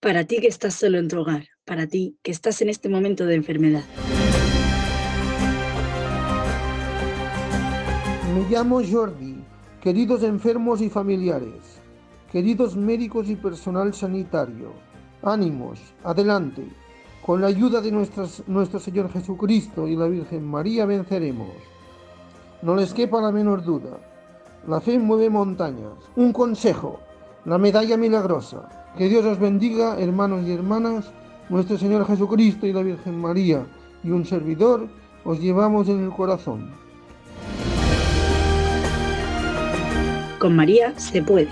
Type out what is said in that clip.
Para ti que estás solo en tu hogar, para ti que estás en este momento de enfermedad. Me llamo Jordi, queridos enfermos y familiares, queridos médicos y personal sanitario, ánimos, adelante. Con la ayuda de nuestro Señor Jesucristo y la Virgen María venceremos. No les quepa la menor duda. La fe mueve montañas. Un consejo, la medalla milagrosa. Que Dios os bendiga, hermanos y hermanas. Nuestro Señor Jesucristo y la Virgen María y un servidor os llevamos en el corazón. Con María se puede.